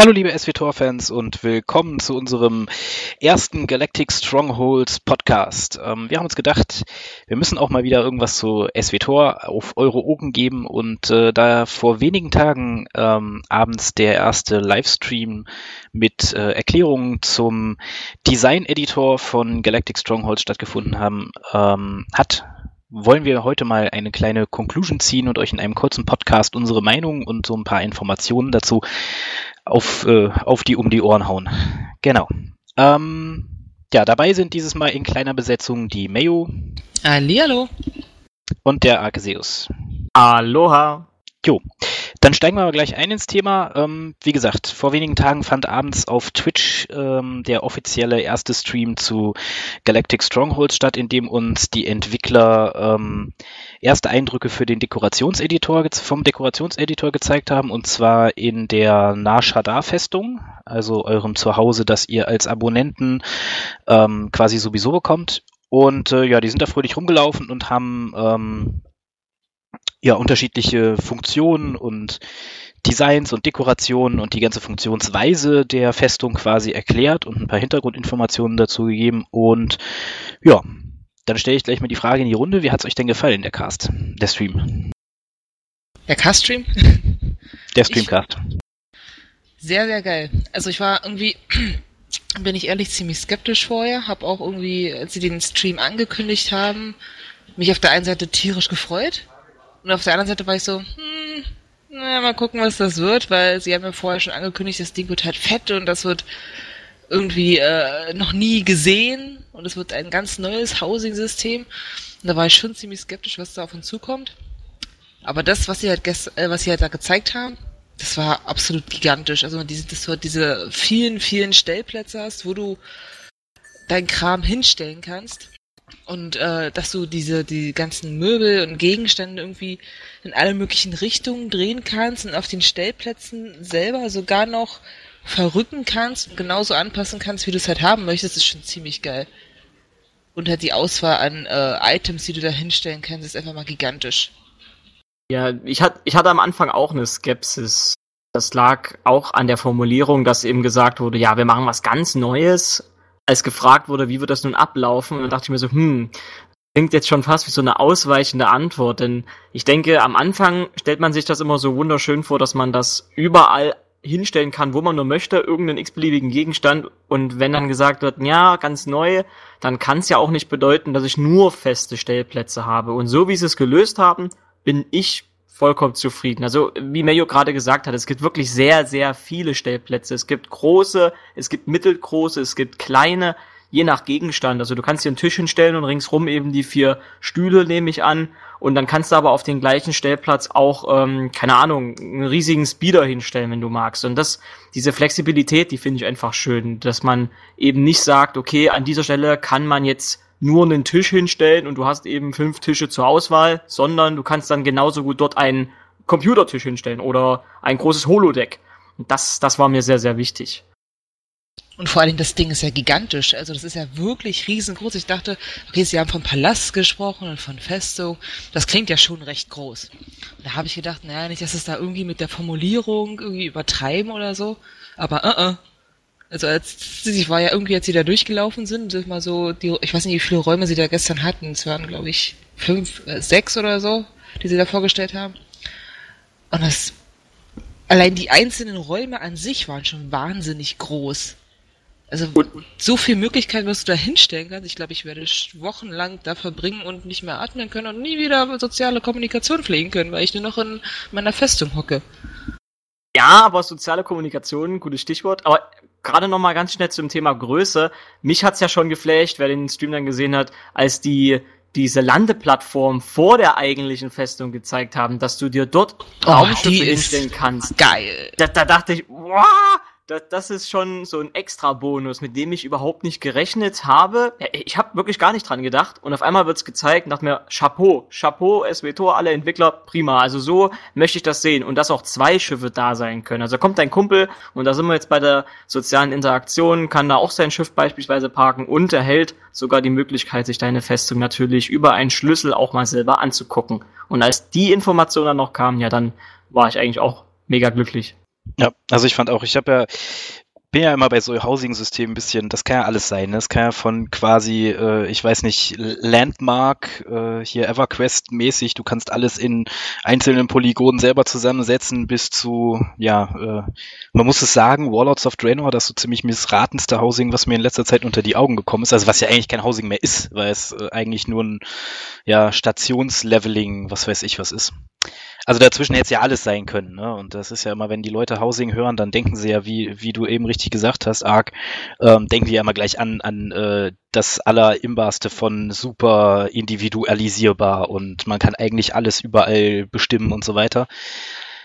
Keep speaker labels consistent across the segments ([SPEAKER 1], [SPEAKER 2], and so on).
[SPEAKER 1] Hallo liebe SWTOR-Fans und willkommen zu unserem ersten Galactic Strongholds Podcast. Ähm, wir haben uns gedacht, wir müssen auch mal wieder irgendwas zu SWTOR auf Euro Open geben und äh, da vor wenigen Tagen ähm, abends der erste Livestream mit äh, Erklärungen zum Design-Editor von Galactic Strongholds stattgefunden haben, ähm, hat wollen wir heute mal eine kleine Conclusion ziehen und euch in einem kurzen Podcast unsere Meinung und so ein paar Informationen dazu auf, äh, auf die um die Ohren hauen. Genau. Ähm, ja, dabei sind dieses Mal in kleiner Besetzung die Mayo.
[SPEAKER 2] Hallihallo.
[SPEAKER 1] Und der Arceseus.
[SPEAKER 3] Aloha.
[SPEAKER 1] Jo, dann steigen wir aber gleich ein ins Thema. Ähm, wie gesagt, vor wenigen Tagen fand abends auf Twitch ähm, der offizielle erste Stream zu Galactic Strongholds statt, in dem uns die Entwickler ähm, erste Eindrücke für den Dekorationseditor vom Dekorationseditor gezeigt haben, und zwar in der Nashadar-Festung, also eurem Zuhause, das ihr als Abonnenten ähm, quasi sowieso bekommt. Und äh, ja, die sind da fröhlich rumgelaufen und haben ähm, ja unterschiedliche Funktionen und Designs und Dekorationen und die ganze Funktionsweise der Festung quasi erklärt und ein paar Hintergrundinformationen dazu gegeben. Und ja, dann stelle ich gleich mal die Frage in die Runde. Wie hat es euch denn gefallen, der Cast, der Stream?
[SPEAKER 2] Der Cast-Stream?
[SPEAKER 1] Der Streamcast.
[SPEAKER 2] Sehr, sehr geil. Also ich war irgendwie, bin ich ehrlich, ziemlich skeptisch vorher. Hab auch irgendwie, als sie den Stream angekündigt haben, mich auf der einen Seite tierisch gefreut und auf der anderen Seite war ich so, hm, naja, mal gucken, was das wird, weil sie haben ja vorher schon angekündigt, das Ding wird halt fett und das wird irgendwie äh, noch nie gesehen und es wird ein ganz neues Housing-System. Und da war ich schon ziemlich skeptisch, was da auf uns zukommt. Aber das, was sie halt gest äh, was sie halt da gezeigt haben, das war absolut gigantisch. Also diese, dass du halt diese vielen, vielen Stellplätze hast, wo du deinen Kram hinstellen kannst und äh, dass du diese die ganzen Möbel und Gegenstände irgendwie in alle möglichen Richtungen drehen kannst und auf den Stellplätzen selber sogar noch verrücken kannst und genauso anpassen kannst, wie du es halt haben möchtest, ist schon ziemlich geil. Und halt die Auswahl an äh, Items, die du da hinstellen kannst, ist einfach mal gigantisch.
[SPEAKER 3] Ja, ich, hat, ich hatte am Anfang auch eine Skepsis. Das lag auch an der Formulierung, dass eben gesagt wurde, ja, wir machen was ganz Neues als gefragt wurde, wie wird das nun ablaufen, und dann dachte ich mir so, hm, klingt jetzt schon fast wie so eine ausweichende Antwort, denn ich denke, am Anfang stellt man sich das immer so wunderschön vor, dass man das überall hinstellen kann, wo man nur möchte, irgendeinen x-beliebigen Gegenstand. Und wenn dann gesagt wird, ja, ganz neu, dann kann es ja auch nicht bedeuten, dass ich nur feste Stellplätze habe. Und so wie sie es gelöst haben, bin ich vollkommen zufrieden. Also, wie Mayo gerade gesagt hat, es gibt wirklich sehr, sehr viele Stellplätze. Es gibt große, es gibt mittelgroße, es gibt kleine, je nach Gegenstand. Also du kannst dir einen Tisch hinstellen und ringsrum eben die vier Stühle, nehme ich an. Und dann kannst du aber auf den gleichen Stellplatz auch, ähm, keine Ahnung, einen riesigen Speeder hinstellen, wenn du magst. Und das, diese Flexibilität, die finde ich einfach schön, dass man eben nicht sagt, okay, an dieser Stelle kann man jetzt nur einen Tisch hinstellen und du hast eben fünf Tische zur Auswahl, sondern du kannst dann genauso gut dort einen Computertisch hinstellen oder ein großes Holodeck. Und das, das war mir sehr, sehr wichtig.
[SPEAKER 2] Und vor allem das Ding ist ja gigantisch. Also das ist ja wirklich riesengroß. Ich dachte, okay, Sie haben von Palast gesprochen und von Festo. Das klingt ja schon recht groß. Und da habe ich gedacht, naja, nicht, dass es da irgendwie mit der Formulierung irgendwie übertreiben oder so. Aber uh -uh, also als ich war ja irgendwie, als sie da durchgelaufen sind, mal so, die, ich weiß nicht, wie viele Räume sie da gestern hatten. Es waren, glaube ich, fünf, äh, sechs oder so, die sie da vorgestellt haben. Und das, allein die einzelnen Räume an sich waren schon wahnsinnig groß. Also und, so viel Möglichkeiten, was du da hinstellen kannst. Ich glaube, ich werde wochenlang da verbringen und nicht mehr atmen können und nie wieder soziale Kommunikation pflegen können, weil ich nur noch in meiner Festung hocke.
[SPEAKER 3] Ja, aber soziale Kommunikation, gutes Stichwort. Aber gerade noch mal ganz schnell zum Thema Größe. Mich hat's ja schon geflasht, wer den Stream dann gesehen hat, als die diese Landeplattform vor der eigentlichen Festung gezeigt haben, dass du dir dort
[SPEAKER 2] oh, Raumschiffe hinstellen kannst.
[SPEAKER 3] Geil. Da, da dachte ich, wow, das, das ist schon so ein extra Bonus, mit dem ich überhaupt nicht gerechnet habe. Ich habe wirklich gar nicht dran gedacht und auf einmal wird's gezeigt dachte mir, Chapeau, Chapeau, SWTOR, alle Entwickler, prima. Also so möchte ich das sehen und dass auch zwei Schiffe da sein können. Also kommt ein Kumpel und da sind wir jetzt bei der sozialen Interaktion, kann da auch sein Schiff beispielsweise parken und erhält sogar die Möglichkeit, sich deine Festung natürlich über einen Schlüssel auch mal selber anzugucken. Und als die Information dann noch kam, ja, dann war ich eigentlich auch mega glücklich.
[SPEAKER 1] Ja, also ich fand auch, ich habe ja bin ja immer bei so Housing-Systemen ein bisschen, das kann ja alles sein. Ne? Das kann ja von quasi, äh, ich weiß nicht, Landmark, äh, hier EverQuest-mäßig, du kannst alles in einzelnen Polygonen selber zusammensetzen, bis zu, ja, äh, man muss es sagen, Warlords of Draenor, das so ziemlich missratenste Housing, was mir in letzter Zeit unter die Augen gekommen ist. Also was ja eigentlich kein Housing mehr ist, weil es äh, eigentlich nur ein ja, Stationsleveling, was weiß ich was ist. Also dazwischen hätte es ja alles sein können, ne? Und das ist ja immer, wenn die Leute Housing hören, dann denken sie ja, wie, wie du eben richtig gesagt hast, Ark, ähm, denken die ja immer gleich an, an äh, das Allerimbarste von super individualisierbar und man kann eigentlich alles überall bestimmen und so weiter.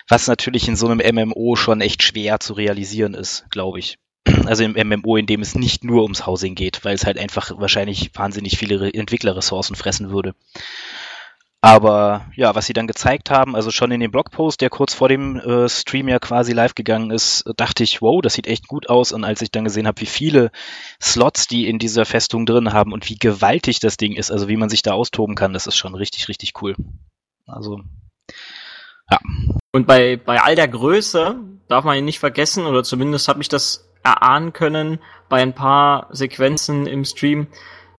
[SPEAKER 1] Was natürlich in so einem MMO schon echt schwer zu realisieren ist, glaube ich. Also im MMO, in dem es nicht nur ums Housing geht, weil es halt einfach wahrscheinlich wahnsinnig viele Entwicklerressourcen fressen würde. Aber ja, was sie dann gezeigt haben, also schon in dem Blogpost, der kurz vor dem äh, Stream ja quasi live gegangen ist, dachte ich, wow, das sieht echt gut aus. Und als ich dann gesehen habe, wie viele Slots die in dieser Festung drin haben und wie gewaltig das Ding ist, also wie man sich da austoben kann, das ist schon richtig, richtig cool. Also,
[SPEAKER 3] ja. Und bei, bei all der Größe darf man ihn nicht vergessen, oder zumindest habe ich das erahnen können bei ein paar Sequenzen im Stream,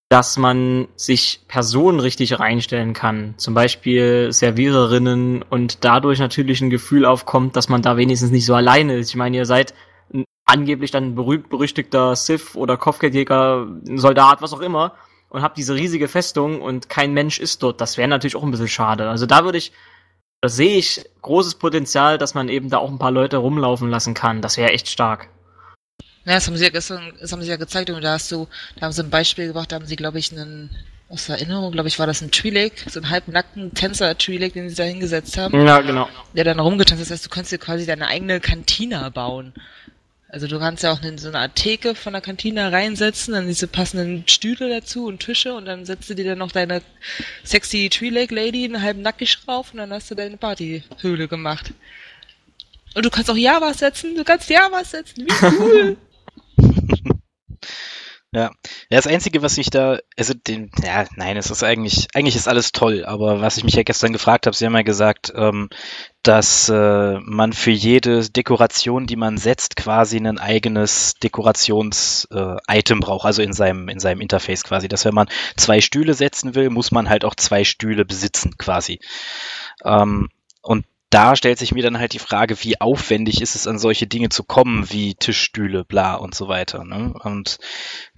[SPEAKER 3] dass man sich Personen richtig reinstellen kann, zum Beispiel Serviererinnen und dadurch natürlich ein Gefühl aufkommt, dass man da wenigstens nicht so alleine ist. Ich meine, ihr seid angeblich dann berühmt berüchtigter Sith oder Kopfgeldjäger, Soldat, was auch immer und habt diese riesige Festung und kein Mensch ist dort. Das wäre natürlich auch ein bisschen schade. Also da würde ich, da sehe ich großes Potenzial, dass man eben da auch ein paar Leute rumlaufen lassen kann. Das wäre echt stark.
[SPEAKER 2] Ja, das haben sie ja gestern, das haben sie ja gezeigt und da hast du, da haben sie ein Beispiel gebracht, da haben sie, glaube ich, einen, aus Erinnerung, glaube ich, war das ein Twi'lek, so ein halbnackten Tänzer-Twi'lek, den sie da hingesetzt haben.
[SPEAKER 3] Ja, genau.
[SPEAKER 2] Der dann rumgetanzt, das heißt, du kannst dir quasi deine eigene Kantina bauen. Also du kannst ja auch in so eine Art Theke von der Kantine reinsetzen, dann diese passenden Stühle dazu und Tische und dann setzt du dir dann noch deine sexy Twi'lek-Lady einen halben nackig rauf und dann hast du deine Partyhöhle gemacht. Und du kannst auch Javas setzen, du kannst Javas setzen, wie cool!
[SPEAKER 1] Ja. ja, das Einzige, was ich da, also den, ja, nein, es ist eigentlich, eigentlich ist alles toll, aber was ich mich ja gestern gefragt habe, Sie haben ja gesagt, ähm, dass äh, man für jede Dekoration, die man setzt, quasi ein eigenes Dekorations-Item äh, braucht, also in seinem, in seinem Interface quasi. Dass wenn man zwei Stühle setzen will, muss man halt auch zwei Stühle besitzen, quasi. Ähm, und da stellt sich mir dann halt die Frage, wie aufwendig ist es, an solche Dinge zu kommen, wie Tischstühle, bla und so weiter. Ne? Und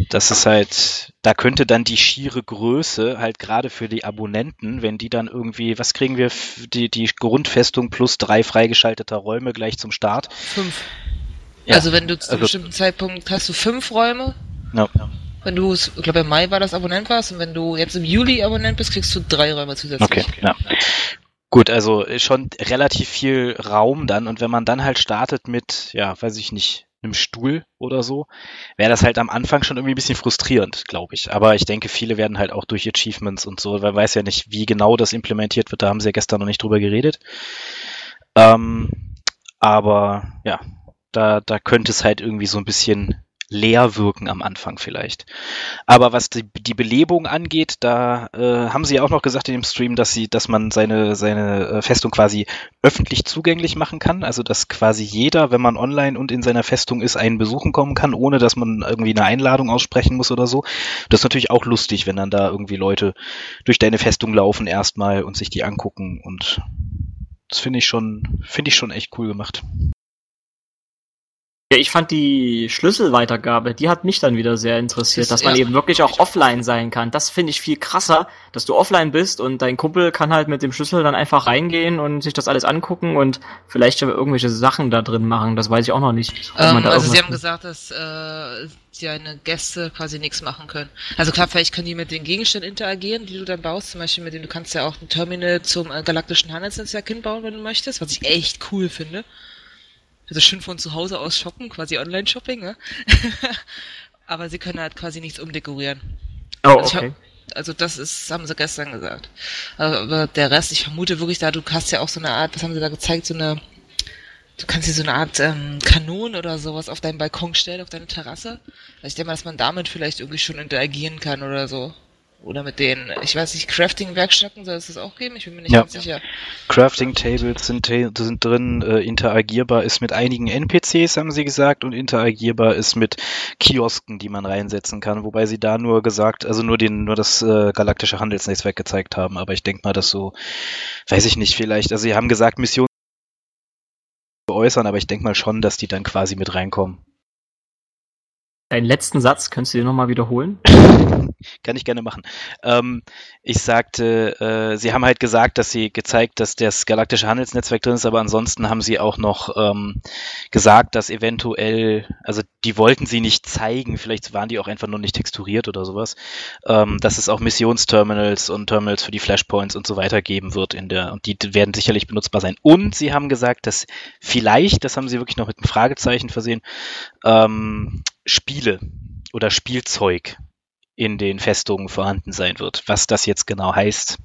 [SPEAKER 1] das ist halt, da könnte dann die schiere Größe halt gerade für die Abonnenten, wenn die dann irgendwie, was kriegen wir, die, die Grundfestung plus drei freigeschalteter Räume gleich zum Start?
[SPEAKER 2] Fünf. Ja, also wenn du zu einem also, bestimmten Zeitpunkt hast du fünf Räume. Ja. Wenn du, ich glaube im Mai war das Abonnent warst und wenn du jetzt im Juli Abonnent bist, kriegst du drei Räume zusätzlich.
[SPEAKER 1] Okay, ja. Gut, also schon relativ viel Raum dann und wenn man dann halt startet mit, ja, weiß ich nicht, einem Stuhl oder so, wäre das halt am Anfang schon irgendwie ein bisschen frustrierend, glaube ich. Aber ich denke, viele werden halt auch durch Achievements und so, weil weiß ja nicht, wie genau das implementiert wird, da haben sie ja gestern noch nicht drüber geredet. Ähm, aber ja, da, da könnte es halt irgendwie so ein bisschen leer wirken am Anfang vielleicht. Aber was die, die Belebung angeht, da äh, haben sie ja auch noch gesagt in dem Stream, dass sie, dass man seine seine äh, Festung quasi öffentlich zugänglich machen kann, also dass quasi jeder, wenn man online und in seiner Festung ist, einen besuchen kommen kann, ohne dass man irgendwie eine Einladung aussprechen muss oder so. Das ist natürlich auch lustig, wenn dann da irgendwie Leute durch deine Festung laufen erstmal und sich die angucken und das finde ich schon finde ich schon echt cool gemacht.
[SPEAKER 3] Ja, ich fand die Schlüsselweitergabe, die hat mich dann wieder sehr interessiert, das dass man eben wirklich auch offline sein kann. Das finde ich viel krasser, dass du offline bist und dein Kumpel kann halt mit dem Schlüssel dann einfach reingehen und sich das alles angucken und vielleicht irgendwelche Sachen da drin machen. Das weiß ich auch noch nicht.
[SPEAKER 2] Ähm, also sie haben gesagt, dass äh, deine Gäste quasi nichts machen können. Also klar, vielleicht können die mit den Gegenständen interagieren, die du dann baust. Zum Beispiel mit denen, du kannst ja auch ein Terminal zum äh, galaktischen Handelsnetzwerk hinbauen, wenn du möchtest, was ich echt cool finde also schön von zu Hause aus shoppen, quasi Online-Shopping, ne? aber sie können halt quasi nichts umdekorieren.
[SPEAKER 3] Oh, also okay.
[SPEAKER 2] Hab, also das ist, haben sie gestern gesagt. Aber der Rest, ich vermute wirklich da, du hast ja auch so eine Art, was haben sie da gezeigt, so eine, du kannst dir so eine Art ähm, Kanone oder sowas auf deinen Balkon stellen, auf deine Terrasse. Also ich denke mal, dass man damit vielleicht irgendwie schon interagieren kann oder so. Oder mit den, ich weiß nicht, Crafting-Werkstätten soll es das auch geben? Ich bin mir nicht
[SPEAKER 1] Ja.
[SPEAKER 2] ganz sicher.
[SPEAKER 1] Crafting-Tables sind, sind drin, äh, interagierbar ist mit einigen NPCs, haben sie gesagt, und interagierbar ist mit Kiosken, die man reinsetzen kann, wobei sie da nur gesagt, also nur den, nur das äh, galaktische Handelsnetzwerk gezeigt haben, aber ich denke mal, dass so, weiß ich nicht, vielleicht, also sie haben gesagt, Missionen äußern, aber ich denke mal schon, dass die dann quasi mit reinkommen.
[SPEAKER 3] Deinen letzten Satz könntest du dir nochmal wiederholen?
[SPEAKER 1] Kann ich gerne machen. Ähm, ich sagte, äh, sie haben halt gesagt, dass sie gezeigt, dass das galaktische Handelsnetzwerk drin ist, aber ansonsten haben sie auch noch ähm, gesagt, dass eventuell, also die wollten sie nicht zeigen, vielleicht waren die auch einfach nur nicht texturiert oder sowas, ähm, dass es auch Missionsterminals und Terminals für die Flashpoints und so weiter geben wird in der, und die werden sicherlich benutzbar sein. Und sie haben gesagt, dass vielleicht, das haben sie wirklich noch mit einem Fragezeichen versehen, ähm, Spiele oder Spielzeug in den Festungen vorhanden sein wird. Was das jetzt genau heißt,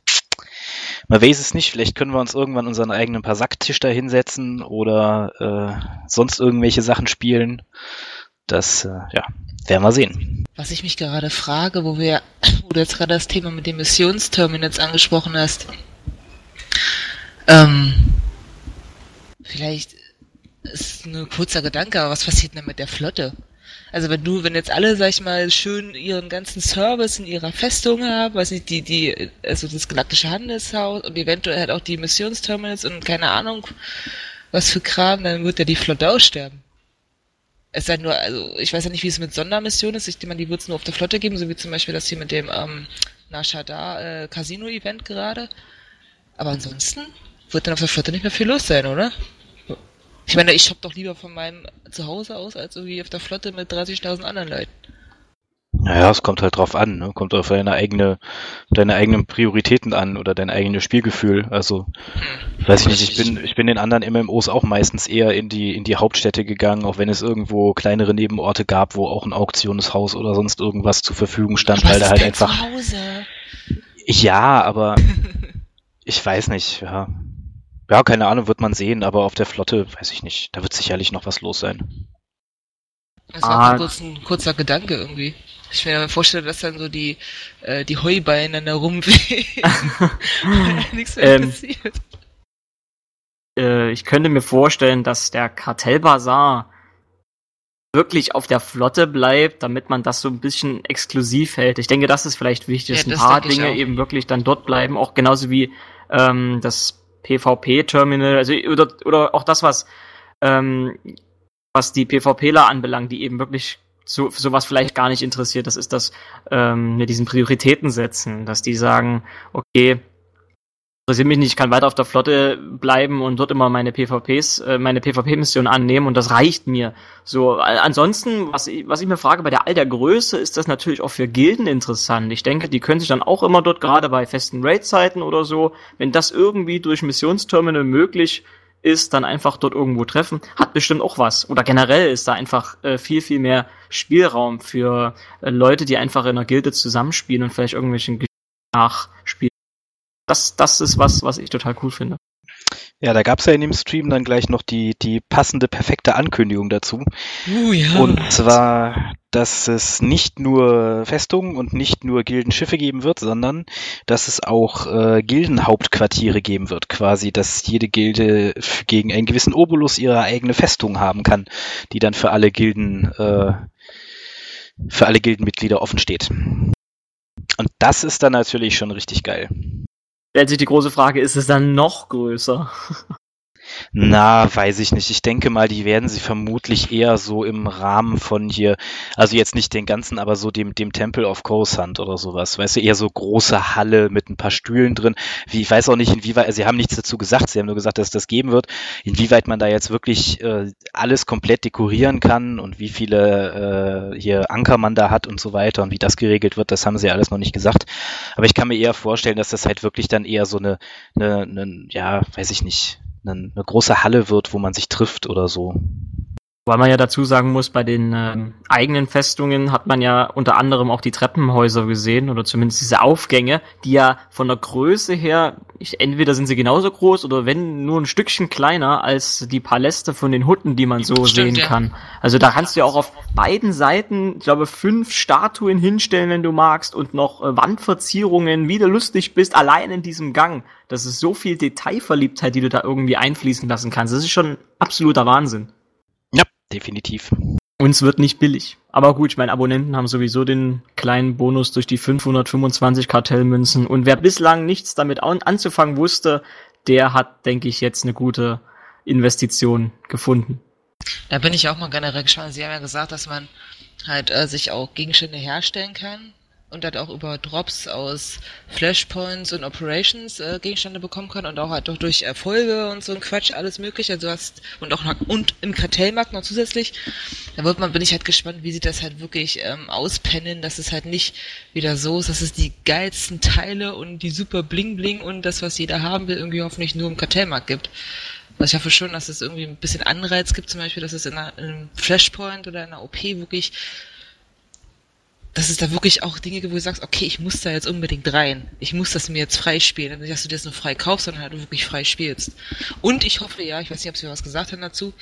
[SPEAKER 1] man weiß es nicht. Vielleicht können wir uns irgendwann unseren eigenen Pasacktisch da hinsetzen oder äh, sonst irgendwelche Sachen spielen. Das, äh, ja, werden wir sehen.
[SPEAKER 2] Was ich mich gerade frage, wo wir, wo du jetzt gerade das Thema mit den Missionsterminals angesprochen hast. Ähm, vielleicht ist nur ein kurzer Gedanke, aber was passiert denn mit der Flotte? Also wenn du, wenn jetzt alle, sag ich mal, schön ihren ganzen Service in ihrer Festung haben, weiß nicht, die, die, also das galaktische Handelshaus und eventuell halt auch die Missionsterminals und keine Ahnung, was für Kram, dann wird ja die Flotte aussterben. Es sei nur, also ich weiß ja nicht, wie es mit Sondermissionen ist. Ich mal, die wird es nur auf der Flotte geben, so wie zum Beispiel das hier mit dem ähm, Nashada äh, Casino-Event gerade. Aber ansonsten wird dann auf der Flotte nicht mehr viel los sein, oder? Ich meine, ich shopp doch lieber von meinem Zuhause aus, als irgendwie auf der Flotte mit 30.000 anderen Leuten.
[SPEAKER 1] Naja, es kommt halt drauf an, ne? Kommt auf deine eigene, deine eigenen Prioritäten an oder dein eigenes Spielgefühl. Also, weiß ich nicht, ich bin, ich bin in anderen MMOs auch meistens eher in die, in die Hauptstädte gegangen, auch wenn es irgendwo kleinere Nebenorte gab, wo auch ein Auktionshaus oder sonst irgendwas zur Verfügung stand, weil da halt einfach.
[SPEAKER 2] Zuhause.
[SPEAKER 1] Ja, aber ich weiß nicht, ja. Ja, keine Ahnung, wird man sehen, aber auf der Flotte, weiß ich nicht, da wird sicherlich noch was los sein.
[SPEAKER 2] Das war
[SPEAKER 3] Ah.
[SPEAKER 2] nur kurz ein kurzer Gedanke irgendwie. Ich mir vorstelle, dass dann so die, äh, die Heubeine da rumwehen. Nichts mehr
[SPEAKER 3] Ähm,
[SPEAKER 2] passiert.
[SPEAKER 3] äh, ich könnte mir vorstellen, dass der Kartellbazar wirklich auf der Flotte bleibt, damit man das so ein bisschen exklusiv hält. Ich denke, das ist vielleicht wichtig, dass
[SPEAKER 2] Ja,
[SPEAKER 3] ein
[SPEAKER 2] das
[SPEAKER 3] paar Dinge eben wirklich dann dort bleiben, auch genauso wie ähm, das PvP-Terminal, also oder, oder auch das, was ähm, was die PvPler anbelangt, die eben wirklich so sowas vielleicht gar nicht interessiert. Das ist das ähm, mit diesen Prioritäten setzen, dass die sagen, okay, interessiert mich nicht, ich kann weiter auf der Flotte bleiben und dort immer meine PvPs, äh, meine PvP-Mission annehmen und das reicht mir. So, ansonsten, was ich, was ich mir frage, bei der all der Größe ist das natürlich auch für Gilden interessant. Ich denke, die können sich dann auch immer dort gerade bei festen Raid-Zeiten oder so, wenn das irgendwie durch Missionsterminal möglich ist, dann einfach dort irgendwo treffen, hat bestimmt auch was. Oder generell ist da einfach äh, viel, viel mehr Spielraum für äh, Leute, die einfach in einer Gilde zusammenspielen und vielleicht irgendwelchen nachspielen. Das, das ist was, was ich total cool finde.
[SPEAKER 1] Ja, da gab's ja in dem Stream dann gleich noch die, die passende, perfekte Ankündigung dazu.
[SPEAKER 2] Uh, ja.
[SPEAKER 1] Und zwar, dass es nicht nur Festungen und nicht nur Gildenschiffe geben wird, sondern dass es auch äh, Gildenhauptquartiere geben wird. Quasi, dass jede Gilde gegen einen gewissen Obolus ihre eigene Festung haben kann, die dann für alle Gilden, äh, für alle Gildenmitglieder offen steht. Und das ist dann natürlich schon richtig geil.
[SPEAKER 3] Stellt sich die große Frage, ist es dann noch größer?
[SPEAKER 1] Na, weiß ich nicht. Ich denke mal, die werden sie vermutlich eher so im Rahmen von hier, also jetzt nicht den ganzen, aber so dem, dem Temple of Coruscant oder sowas. Weißt du, eher so große Halle mit ein paar Stühlen drin. Wie, ich weiß auch nicht, inwieweit, also sie haben nichts dazu gesagt, sie haben nur gesagt, dass das geben wird. Inwieweit man da jetzt wirklich äh, alles komplett dekorieren kann und wie viele äh, hier Anker man da hat und so weiter und wie das geregelt wird, das haben sie alles noch nicht gesagt. Aber ich kann mir eher vorstellen, dass das halt wirklich dann eher so eine, eine, eine ja, weiß ich nicht, eine, große Halle wird, wo man sich trifft oder so.
[SPEAKER 3] Weil man ja dazu sagen muss, bei den ähm, eigenen Festungen hat man ja unter anderem auch die Treppenhäuser gesehen oder zumindest diese Aufgänge, die ja von der Größe her, ich, entweder sind sie genauso groß oder wenn nur ein Stückchen kleiner als die Paläste von den Hutten, die man so
[SPEAKER 2] Stimmt,
[SPEAKER 3] sehen
[SPEAKER 2] ja.
[SPEAKER 3] kann. Also da kannst du ja auch auf beiden Seiten, ich glaube, fünf Statuen hinstellen, wenn du magst, und noch äh, Wandverzierungen, wie du lustig bist, allein in diesem Gang. Das ist so viel Detailverliebtheit, die du da irgendwie einfließen lassen kannst. Das ist schon absoluter Wahnsinn.
[SPEAKER 1] Definitiv.
[SPEAKER 3] Uns wird nicht billig. Aber gut, ich meine, Abonnenten haben sowieso den kleinen Bonus durch die 525 Kartellmünzen. Und wer bislang nichts damit an anzufangen wusste, der hat, denke ich, jetzt eine gute Investition gefunden.
[SPEAKER 2] Da bin ich auch mal generell gespannt. Sie haben ja gesagt, dass man halt äh, sich auch Gegenstände herstellen kann und halt auch über Drops aus Flashpoints und Operations äh, Gegenstände bekommen kann und auch halt auch durch Erfolge und so ein Quatsch alles mögliche. Also hast und auch noch, und im Kartellmarkt noch zusätzlich. Da wird man bin ich halt gespannt, wie sie das halt wirklich ähm, auspennen, dass es halt nicht wieder so ist, dass es die geilsten Teile und die super Bling Bling und das, was jeder haben will, irgendwie hoffentlich nur im Kartellmarkt gibt. Also ich hoffe schon, dass es irgendwie ein bisschen Anreiz gibt, zum Beispiel, dass es in, einer, in einem Flashpoint oder in einer OP wirklich, dass es da wirklich auch Dinge gibt, wo du sagst, okay, ich muss da jetzt unbedingt rein. Ich muss das mir jetzt freispielen. Nicht, dass du das nur frei kaufst, sondern halt wirklich frei spielst. Und ich hoffe, ja, ich weiß nicht, ob sie was gesagt haben dazu,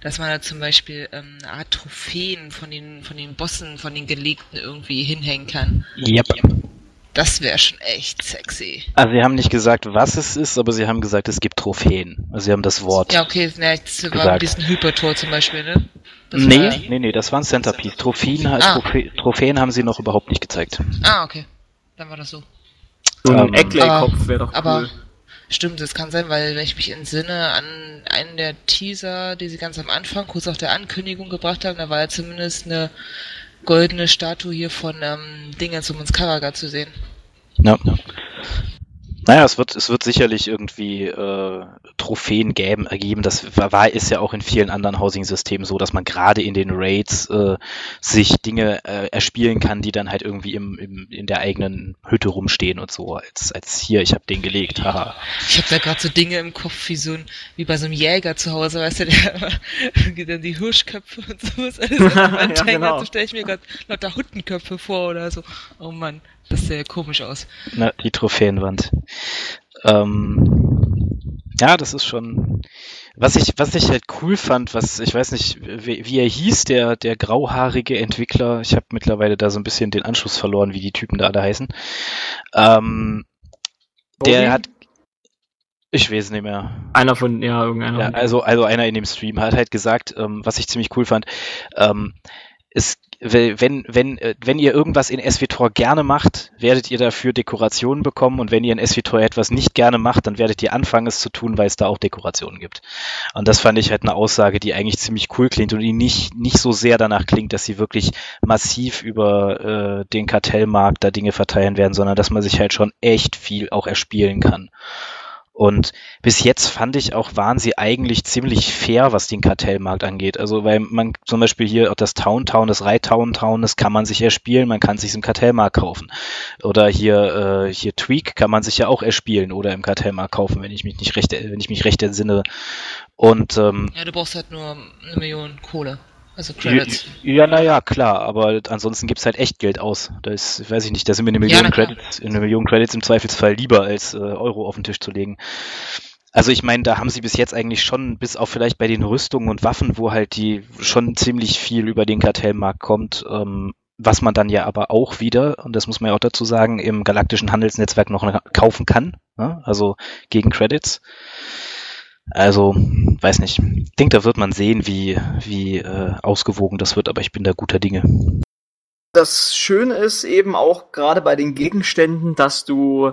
[SPEAKER 2] dass man da zum Beispiel ähm, eine Art Trophäen von den, von den Bossen, von den Gelegten irgendwie hinhängen kann.
[SPEAKER 1] Yep.
[SPEAKER 2] Das wäre schon echt sexy.
[SPEAKER 1] Also sie haben nicht gesagt, was es ist, aber sie haben gesagt, es gibt Trophäen. Also sie haben das Wort.
[SPEAKER 2] Ja, okay, ne, das war
[SPEAKER 1] Gesagt.
[SPEAKER 2] mit diesem Hypertor zum Beispiel, ne? Das
[SPEAKER 1] nee,
[SPEAKER 2] war-
[SPEAKER 1] nee, nee, das waren Centerpiece. Trophäen,
[SPEAKER 2] Ah.
[SPEAKER 1] Trophä Trophäen haben sie noch überhaupt nicht gezeigt.
[SPEAKER 2] Ah, okay. Dann war das so.
[SPEAKER 3] So ein
[SPEAKER 1] Ähm,
[SPEAKER 3] Eckley-Kopf wäre doch
[SPEAKER 2] Aber
[SPEAKER 3] cool.
[SPEAKER 2] stimmt, das kann sein, weil wenn ich mich entsinne an einen der Teaser, die sie ganz am Anfang kurz auf der Ankündigung gebracht haben, da war ja zumindest eine goldene Statue hier von ähm, Dingens um uns Karaga zu sehen.
[SPEAKER 1] Ja. Naja, es wird, es wird sicherlich irgendwie äh, Trophäen geben, ergeben. Das war, ist ja auch in vielen anderen Housing-Systemen so, dass man gerade in den Raids äh, sich Dinge äh, erspielen kann, die dann halt irgendwie im, im, in der eigenen Hütte rumstehen und so, als, als hier, ich habe den gelegt, haha.
[SPEAKER 2] Ich habe da gerade so Dinge im Kopf wie so ein, wie bei so einem Jäger zu Hause, weißt du, der dann die Hirschköpfe und sowas alles
[SPEAKER 3] Ja, genau.
[SPEAKER 2] so stelle ich mir gerade lauter Huttenköpfe vor oder so. Oh Mann, das sähe komisch aus.
[SPEAKER 1] Na, die Trophäenwand. Ähm, ja, das ist schon. Was ich, was ich halt cool fand, was, ich weiß nicht, wie, wie er hieß, der, der grauhaarige Entwickler. Ich habe mittlerweile da so ein bisschen den Anschluss verloren, wie die Typen da alle heißen. Ähm, der hat. Ich weiß nicht mehr.
[SPEAKER 3] Einer von, ja, irgendeiner.
[SPEAKER 1] Ja, also, also einer in dem Stream hat halt gesagt, ähm, was ich ziemlich cool fand, ähm, ist, wenn, wenn, äh, wenn ihr irgendwas in SWTOR gerne macht, werdet ihr dafür Dekorationen bekommen und wenn ihr in SWTOR etwas nicht gerne macht, dann werdet ihr anfangen es zu tun, weil es da auch Dekorationen gibt. Und das fand ich halt eine Aussage, die eigentlich ziemlich cool klingt und die nicht, nicht so sehr danach klingt, dass sie wirklich massiv über äh, den Kartellmarkt da Dinge verteilen werden, sondern dass man sich halt schon echt viel auch erspielen kann. Und bis jetzt fand ich auch, waren sie eigentlich ziemlich fair, was den Kartellmarkt angeht. Also, weil man zum Beispiel hier auch das Town Town, das Reitown Town, das kann man sich erspielen, man kann sich im Kartellmarkt kaufen. Oder hier, äh, hier Tweak kann man sich ja auch erspielen oder im Kartellmarkt kaufen, wenn ich mich nicht recht, wenn ich mich recht entsinne. Und ähm,
[SPEAKER 2] Ja, du brauchst halt nur eine Million Kohle. Also Credits.
[SPEAKER 1] ja, naja, klar, aber ansonsten gibt's halt echt Geld aus. Da ist, weiß ich nicht, da sind mir eine
[SPEAKER 2] Ja,
[SPEAKER 1] Million
[SPEAKER 2] klar.
[SPEAKER 1] Credits, eine Million Credits im Zweifelsfall lieber als äh, Euro auf den Tisch zu legen. Also ich meine, da haben sie bis jetzt eigentlich schon, bis auf vielleicht bei den Rüstungen und Waffen, wo halt die schon ziemlich viel über den Kartellmarkt kommt, ähm, was man dann ja aber auch wieder, und das muss man ja auch dazu sagen, im galaktischen Handelsnetzwerk noch kaufen kann, ne? also gegen Credits. Also, weiß nicht. Ich denke, da wird man sehen, wie, wie äh, ausgewogen das wird, aber ich bin da guter Dinge.
[SPEAKER 3] Das Schöne ist eben auch gerade bei den Gegenständen, dass du,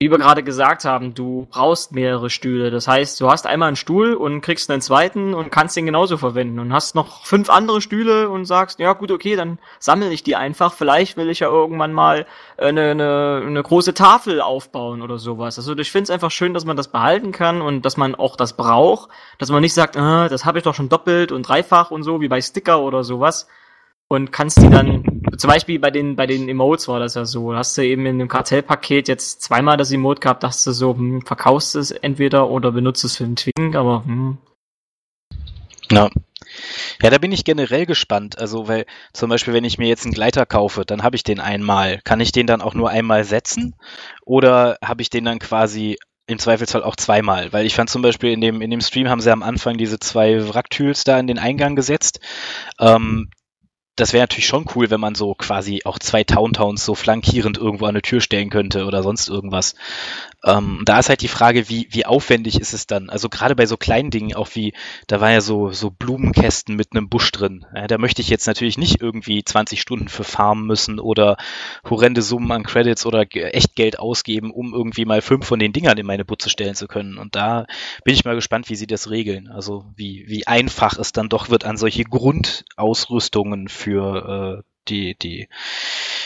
[SPEAKER 3] wie wir gerade gesagt haben, du brauchst mehrere Stühle. Das heißt, du hast einmal einen Stuhl und kriegst einen zweiten und kannst den genauso verwenden und hast noch fünf andere Stühle und sagst, ja gut, okay, dann sammle ich die einfach. Vielleicht will ich ja irgendwann mal eine, eine, eine große Tafel aufbauen oder sowas. Also ich finde es einfach schön, dass man das behalten kann und dass man auch das braucht, dass man nicht sagt, ah, das habe ich doch schon doppelt und dreifach und so, wie bei Sticker oder sowas und kannst die dann, zum Beispiel bei den, bei den Emotes war das ja so, hast du eben in dem Kartellpaket jetzt zweimal das Emote gehabt, dachtest du so, hm, verkaufst es entweder oder benutzt es für den Twink, aber hm,
[SPEAKER 1] Ja. Ja, da bin ich generell gespannt. Also, weil zum Beispiel, wenn ich mir jetzt einen Gleiter kaufe, dann habe ich den einmal. Kann ich den dann auch nur einmal setzen? Oder habe ich den dann quasi im Zweifelsfall auch zweimal? Weil ich fand zum Beispiel in dem, in dem Stream haben sie am Anfang diese zwei Wracktools da in den Eingang gesetzt. Ähm, das wäre natürlich schon cool, wenn man so quasi auch zwei Towntowns so flankierend irgendwo an eine Tür stellen könnte oder sonst irgendwas. Ähm, da ist halt die Frage, wie, wie aufwendig ist es dann? Also gerade bei so kleinen Dingen, auch wie, da war ja so, so Blumenkästen mit einem Busch drin. Ja, da möchte ich jetzt natürlich nicht irgendwie 20 Stunden für farmen müssen oder horrende Summen an Credits oder echt Geld ausgeben, um irgendwie mal fünf von den Dingern in meine Butze stellen zu können. Und da bin ich mal gespannt, wie sie das regeln. Also wie, wie einfach es dann doch wird, an solche Grundausrüstungen für äh, die, die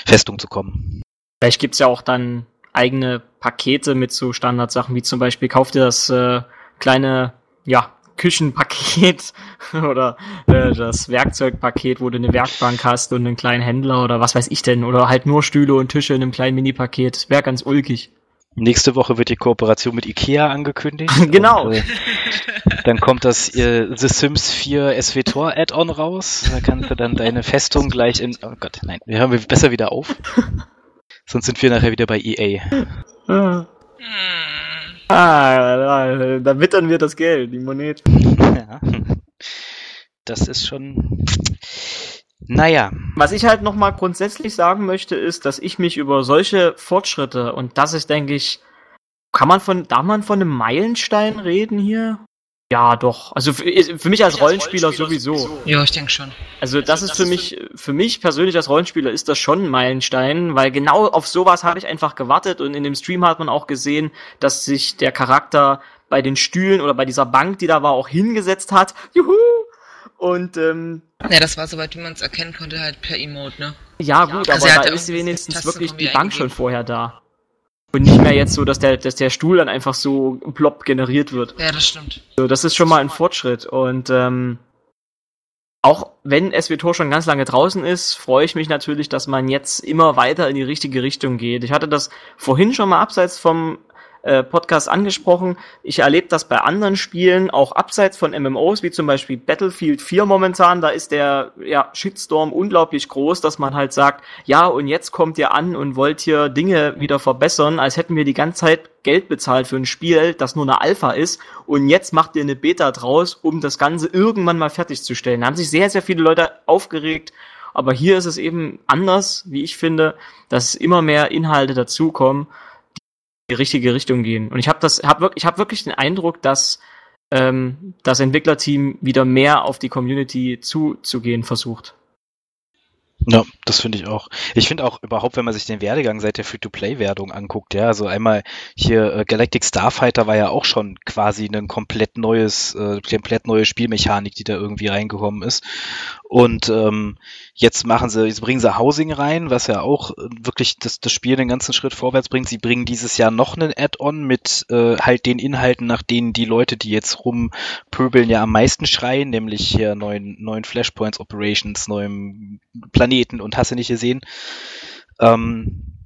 [SPEAKER 1] Festung zu kommen.
[SPEAKER 3] Vielleicht gibt's ja auch dann eigene Pakete mit so Standardsachen, wie zum Beispiel kauft ihr das äh, kleine, ja, Küchenpaket oder äh, das Werkzeugpaket, wo du eine Werkbank hast und einen kleinen Händler oder was weiß ich denn, oder halt nur Stühle und Tische in einem kleinen Mini-Paket. Wäre ganz ulkig.
[SPEAKER 1] Nächste Woche wird die Kooperation mit Ikea angekündigt.
[SPEAKER 3] genau. Und,
[SPEAKER 1] äh, dann kommt das äh, The Sims 4 SWTOR Add-on raus. Da kannst du dann deine Festung gleich in. Oh Gott, nein, wir hören besser wieder auf. Sonst sind wir nachher wieder bei EA.
[SPEAKER 3] Ah, ah da wittern wir das Geld, die Monete. Ja.
[SPEAKER 1] Das ist schon. Naja.
[SPEAKER 3] Was ich halt nochmal grundsätzlich sagen möchte, ist, dass ich mich über solche Fortschritte, und das ist, denke ich, kann man von, darf man von einem Meilenstein reden hier? Ja, doch. Also für, für mich als Rollenspieler, sowieso.
[SPEAKER 2] Ja, ich denke schon.
[SPEAKER 3] Also das ist für mich, für mich persönlich als Rollenspieler ist das schon ein Meilenstein, weil genau auf sowas habe ich einfach gewartet und in dem Stream hat man auch gesehen, dass sich der Charakter bei den Stühlen oder bei dieser Bank, die da war, auch hingesetzt hat. Juhu! Und ähm,
[SPEAKER 2] ja, das war soweit, wie man es erkennen konnte, halt per Emote, ne?
[SPEAKER 3] Ja, gut, also aber da ist wenigstens wirklich die Bank schon vorher da. Und nicht mehr jetzt so, dass der, dass der Stuhl dann einfach so plopp generiert wird.
[SPEAKER 2] Ja, das stimmt.
[SPEAKER 3] So, das ist schon mal ein Fortschritt. Und ähm, auch wenn SWTOR schon ganz lange draußen ist, freue ich mich natürlich, dass man jetzt immer weiter in die richtige Richtung geht. Ich hatte das vorhin schon mal abseits vom äh, Podcast angesprochen. Ich erlebe das bei anderen Spielen, auch abseits von MMOs, wie zum Beispiel Battlefield 4 momentan. Da ist der ja, Shitstorm unglaublich groß, dass man halt sagt, ja, und jetzt kommt ihr an und wollt hier Dinge wieder verbessern, als hätten wir die ganze Zeit Geld bezahlt für ein Spiel, das nur eine Alpha ist und jetzt macht ihr eine Beta draus, um das Ganze irgendwann mal fertigzustellen. Da haben sich sehr, sehr viele Leute aufgeregt, aber hier ist es eben anders, wie ich finde, dass immer mehr Inhalte dazukommen die richtige Richtung gehen. Und ich habe das, hab wirklich, ich habe wirklich den Eindruck, dass ähm, das Entwicklerteam wieder mehr auf die Community zuzugehen versucht.
[SPEAKER 1] Ja, das finde ich auch. Ich finde auch überhaupt, wenn man sich den Werdegang seit der Free-to-Play-Wertung anguckt, ja, also einmal hier äh, Galactic Starfighter war ja auch schon quasi ein komplett neues, äh, komplett neue Spielmechanik, die da irgendwie reingekommen ist. Und ähm, jetzt machen sie, jetzt bringen sie Housing rein, was ja auch äh, wirklich das, das Spiel den ganzen Schritt vorwärts bringt. Sie bringen dieses Jahr noch einen Add-on mit äh, halt den Inhalten, nach denen die Leute, die jetzt rumpöbeln, ja am meisten schreien, nämlich hier neuen, neuen Flashpoints Operations, neuem Planeten und hast du nicht gesehen. Ähm,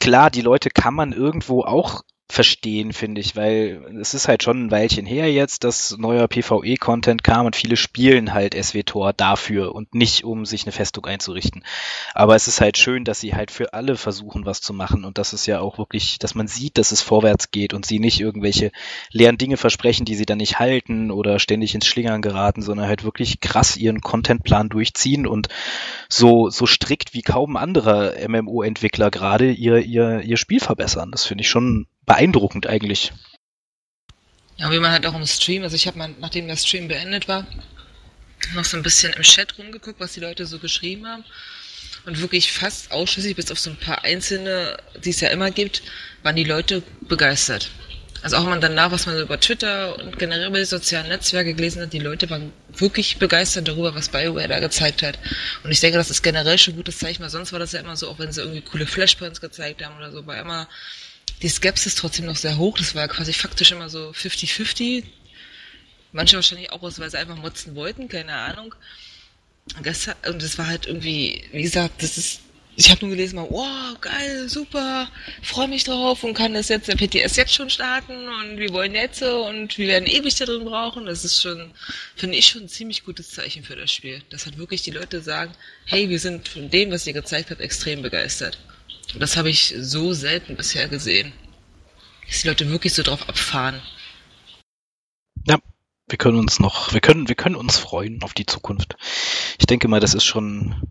[SPEAKER 1] klar, die Leute kann man irgendwo auch verstehen, finde ich, weil es ist halt schon ein Weilchen her jetzt, dass neuer PvE-Content kam und viele spielen halt SWTOR dafür und nicht, um sich eine Festung einzurichten. Aber es ist halt schön, dass sie halt für alle versuchen, was zu machen und das ist ja auch wirklich, dass man sieht, dass es vorwärts geht und sie nicht irgendwelche leeren Dinge versprechen, die sie dann nicht halten oder ständig ins Schlingern geraten, sondern halt wirklich krass ihren Contentplan durchziehen und so, so strikt wie kaum andere MMO-Entwickler gerade ihr, ihr, ihr Spiel verbessern. Das finde ich schon beeindruckend eigentlich.
[SPEAKER 2] Ja, wie man halt auch im Stream, also ich habe mal, nachdem der Stream beendet war, noch so ein bisschen im Chat rumgeguckt, was die Leute so geschrieben haben. Und wirklich fast ausschließlich, bis auf so ein paar einzelne, die es ja immer gibt, waren die Leute begeistert. Also auch man danach, was man so über Twitter und generell über die sozialen Netzwerke gelesen hat, die Leute waren wirklich begeistert darüber, was BioWare da gezeigt hat. Und ich denke, das ist generell schon ein gutes Zeichen, weil sonst war das ja immer so, auch wenn sie irgendwie coole Flashpoints gezeigt haben oder so, war immer die Skepsis trotzdem noch sehr hoch. Das war quasi faktisch immer so 50-50. Manche wahrscheinlich auch aus, weil sie einfach motzen wollten, keine Ahnung. Und das, und das war halt irgendwie, wie gesagt, das ist ich habe nur gelesen, mal, wow, geil, super, freue mich drauf und kann das jetzt, der PTS jetzt schon starten und wir wollen jetzt und wir werden ewig da drin brauchen. Das ist schon, finde ich schon ein ziemlich gutes Zeichen für das Spiel. Dass halt wirklich die Leute sagen, hey, wir sind von dem, was ihr gezeigt habt, extrem begeistert. Das habe ich so selten bisher gesehen. Dass die Leute wirklich so drauf abfahren.
[SPEAKER 1] Ja, wir können uns noch, wir können, wir können uns freuen auf die Zukunft. Ich denke mal, das ist schon,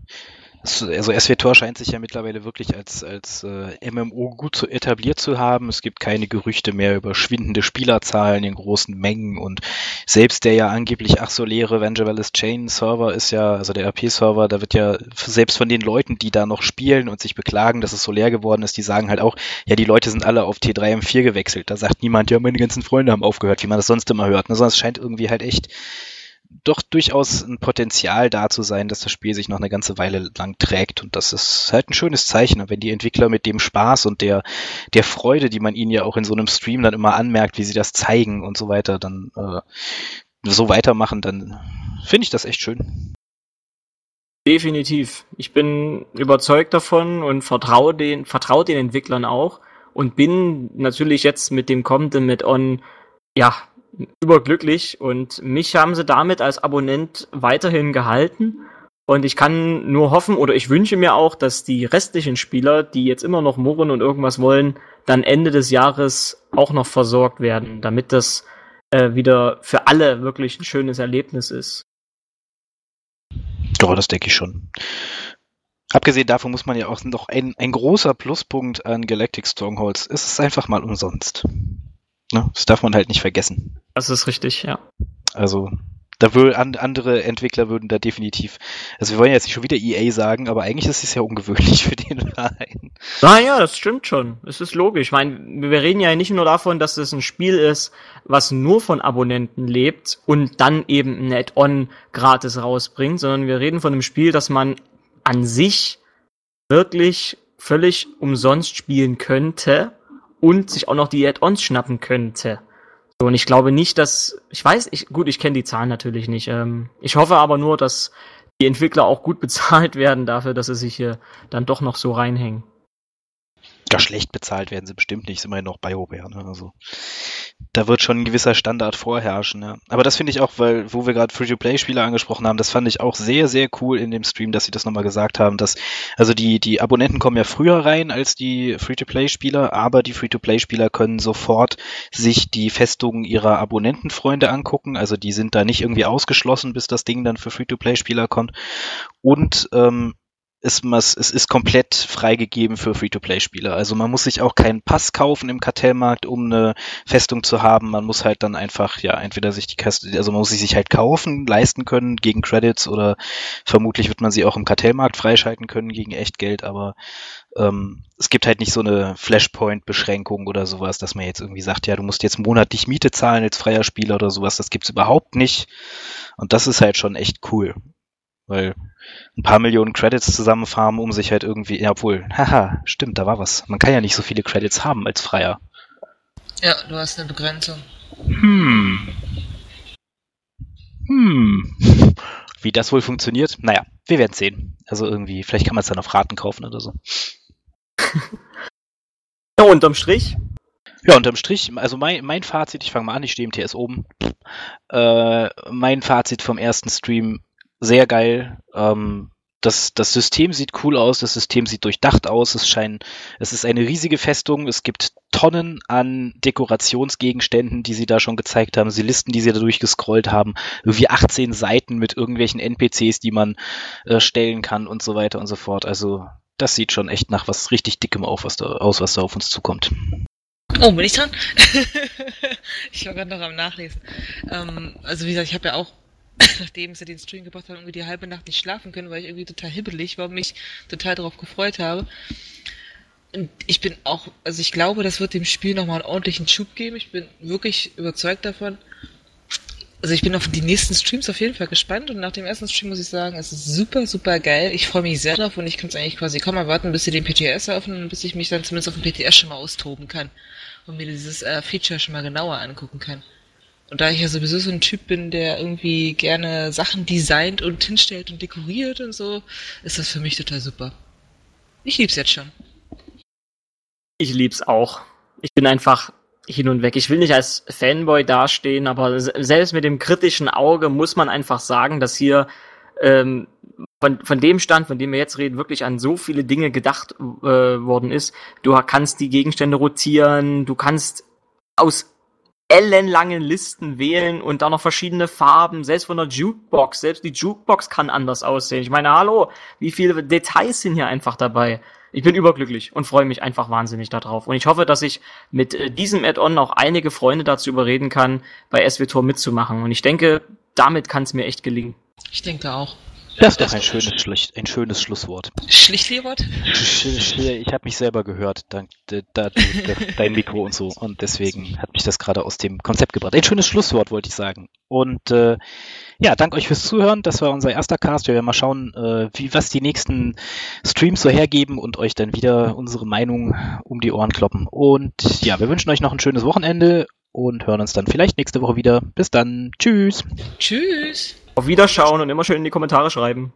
[SPEAKER 1] also SWTOR scheint sich ja mittlerweile wirklich als, als äh, MMO gut zu etabliert zu haben. Es gibt keine Gerüchte mehr über schwindende Spielerzahlen in großen Mengen und selbst der ja angeblich ach so leere Vangelis Chain Server ist ja, also der RP-Server, da wird ja selbst von den Leuten, die da noch spielen und sich beklagen, dass es so leer geworden ist, die sagen halt auch, ja, die Leute sind alle auf T3 M4 gewechselt. Da sagt niemand, ja, meine ganzen Freunde haben aufgehört, wie man das sonst immer hört. Ne? Sondern es scheint irgendwie halt echt doch durchaus ein Potenzial da zu sein, dass das Spiel sich noch eine ganze Weile lang trägt. Und das ist halt ein schönes Zeichen. wenn die Entwickler mit dem Spaß und der, der Freude, die man ihnen ja auch in so einem Stream dann immer anmerkt, wie sie das zeigen und so weiter, dann äh, so weitermachen, dann finde ich das echt schön.
[SPEAKER 3] Definitiv. Ich bin überzeugt davon und vertraue den, vertraue den Entwicklern auch und bin natürlich jetzt mit dem kommenden mit On, ja, überglücklich und mich haben sie damit als Abonnent weiterhin gehalten. Und ich kann nur hoffen oder ich wünsche mir auch, dass die restlichen Spieler, die jetzt immer noch murren und irgendwas wollen, dann Ende des Jahres auch noch versorgt werden, damit das äh, wieder für alle wirklich ein schönes Erlebnis ist.
[SPEAKER 1] Ja, das denke ich schon. Abgesehen davon muss man ja auch noch ein, ein großer Pluspunkt an Galactic Strongholds. ist Es einfach mal umsonst. Ne? Das darf man halt nicht vergessen.
[SPEAKER 3] Das ist richtig, ja.
[SPEAKER 1] Also, da würden andere Entwickler würden da definitiv, also wir wollen jetzt nicht schon wieder EA sagen, aber eigentlich ist es ja ungewöhnlich für den Verein.
[SPEAKER 3] Naja, das stimmt schon. Es ist logisch. Ich meine, wir reden ja nicht nur davon, dass es ein Spiel ist, was nur von Abonnenten lebt und dann eben ein Add-on gratis rausbringt, sondern wir reden von einem Spiel, das man an sich wirklich völlig umsonst spielen könnte und sich auch noch die Add-ons schnappen könnte. So, und ich glaube nicht, dass, ich weiß, ich, gut, ich kenne die Zahlen natürlich nicht. Ähm, ich hoffe aber nur, dass die Entwickler auch gut bezahlt werden dafür, dass sie sich hier dann doch noch so reinhängen.
[SPEAKER 1] Ja, schlecht bezahlt werden sie bestimmt nicht, ist immerhin noch BioWare, ne? Also da wird schon ein gewisser Standard vorherrschen. Ja. Aber das finde ich auch, weil, wo wir gerade Free-to-Play-Spiele angesprochen haben, das fand ich auch sehr, sehr cool in dem Stream, dass sie das nochmal gesagt haben, dass, also die, die Abonnenten kommen ja früher rein als die Free-to-Play-Spieler, aber die Free-to-Play-Spieler können sofort sich die Festungen ihrer Abonnentenfreunde angucken. Also die sind da nicht irgendwie ausgeschlossen, bis das Ding dann für Free-to-Play-Spieler kommt. Und ähm, ist, es ist komplett freigegeben für Free-to-Play-Spieler. Also man muss sich auch keinen Pass kaufen im Kartellmarkt, um eine Festung zu haben. Man muss halt dann einfach, ja, entweder sich die Kaste, also man muss sie sich halt kaufen, leisten können gegen Credits oder vermutlich wird man sie auch im Kartellmarkt freischalten können gegen Echtgeld, aber ähm, es gibt halt nicht so eine Flashpoint-Beschränkung oder sowas, dass man jetzt irgendwie sagt, ja, du musst jetzt monatlich Miete zahlen als freier Spieler oder sowas. Das gibt's überhaupt nicht. Und das ist halt schon echt cool. Weil ein paar Millionen Credits zusammenfarmen, um sich halt irgendwie, ja, obwohl, haha, stimmt, da war was. Man kann ja nicht so viele Credits haben als Freier.
[SPEAKER 2] Ja, du hast eine Begrenzung.
[SPEAKER 1] Hm. Hm. Wie das wohl funktioniert? Naja, wir werden sehen. Also irgendwie, vielleicht kann man es dann auf Raten kaufen oder so.
[SPEAKER 3] ja, unterm Strich?
[SPEAKER 1] Ja, unterm Strich, also mein, mein Fazit, ich fange mal an, ich stehe im TS oben. Äh, mein Fazit vom ersten Stream, sehr geil. Ähm, das, das System sieht cool aus, das System sieht durchdacht aus, es scheint, es ist eine riesige Festung, es gibt Tonnen an Dekorationsgegenständen, die sie da schon gezeigt haben, sie Listen, die sie da durchgescrollt haben, irgendwie 18 Seiten mit irgendwelchen NPCs, die man äh, stellen kann und so weiter und so fort. Also das sieht schon echt nach was richtig dickem auf, was da, aus, was da auf uns zukommt.
[SPEAKER 2] Oh, bin ich dran? ich war gerade noch am Nachlesen. Ähm, also wie gesagt, ich habe ja auch nachdem sie den Stream gebracht haben, irgendwie die halbe Nacht nicht schlafen können, weil ich irgendwie total hibbelig war und mich total darauf gefreut habe. Und ich bin auch, also ich glaube, das wird dem Spiel nochmal einen ordentlichen Schub geben. Ich bin wirklich überzeugt davon. Also ich bin auf die nächsten Streams auf jeden Fall gespannt und nach dem ersten Stream muss ich sagen, es ist super, super geil. Ich freue mich sehr drauf und ich kann es eigentlich quasi kaum erwarten, bis sie den PTS eröffnen und bis ich mich dann zumindest auf dem PTS schon mal austoben kann und mir dieses äh, Feature schon mal genauer angucken kann. Und da ich ja sowieso so ein Typ bin, der irgendwie gerne Sachen designt und hinstellt und dekoriert und so, ist das für mich total super. Ich lieb's jetzt schon.
[SPEAKER 3] Ich lieb's auch. Ich bin einfach hin und weg. Ich will nicht als Fanboy dastehen, aber selbst mit dem kritischen Auge muss man einfach sagen, dass hier ähm, von, von dem Stand, von dem wir jetzt reden, wirklich an so viele Dinge gedacht äh, worden ist. Du kannst die Gegenstände rotieren, du kannst aus ellenlangen Listen wählen und dann noch verschiedene Farben, selbst von der Jukebox, selbst die Jukebox kann anders aussehen. Ich meine, hallo, wie viele Details sind hier einfach dabei? Ich bin überglücklich und freue mich einfach wahnsinnig darauf. Und ich hoffe, dass ich mit äh, diesem Add-on auch einige Freunde dazu überreden kann, bei SWTOR mitzumachen. Und ich denke, damit kann es mir echt gelingen.
[SPEAKER 2] Ich denke auch.
[SPEAKER 1] Das ist doch ein schönes, Schlicht, ein schönes Schlusswort.
[SPEAKER 2] Schlichtwort?
[SPEAKER 1] Ich habe mich selber gehört, dank da, da, dein Mikro und so. Und deswegen hat mich das gerade aus dem Konzept gebracht. Ein schönes Schlusswort, wollte ich sagen. Und äh, ja, danke euch fürs Zuhören. Das war unser erster Cast. Wir werden mal schauen, äh, wie was die nächsten Streams so hergeben und euch dann wieder unsere Meinung um die Ohren kloppen. Und ja, wir wünschen euch noch ein schönes Wochenende und hören uns dann vielleicht nächste Woche wieder. Bis dann. Tschüss.
[SPEAKER 2] Tschüss.
[SPEAKER 3] Auf Wiederschauen und immer schön in die Kommentare schreiben.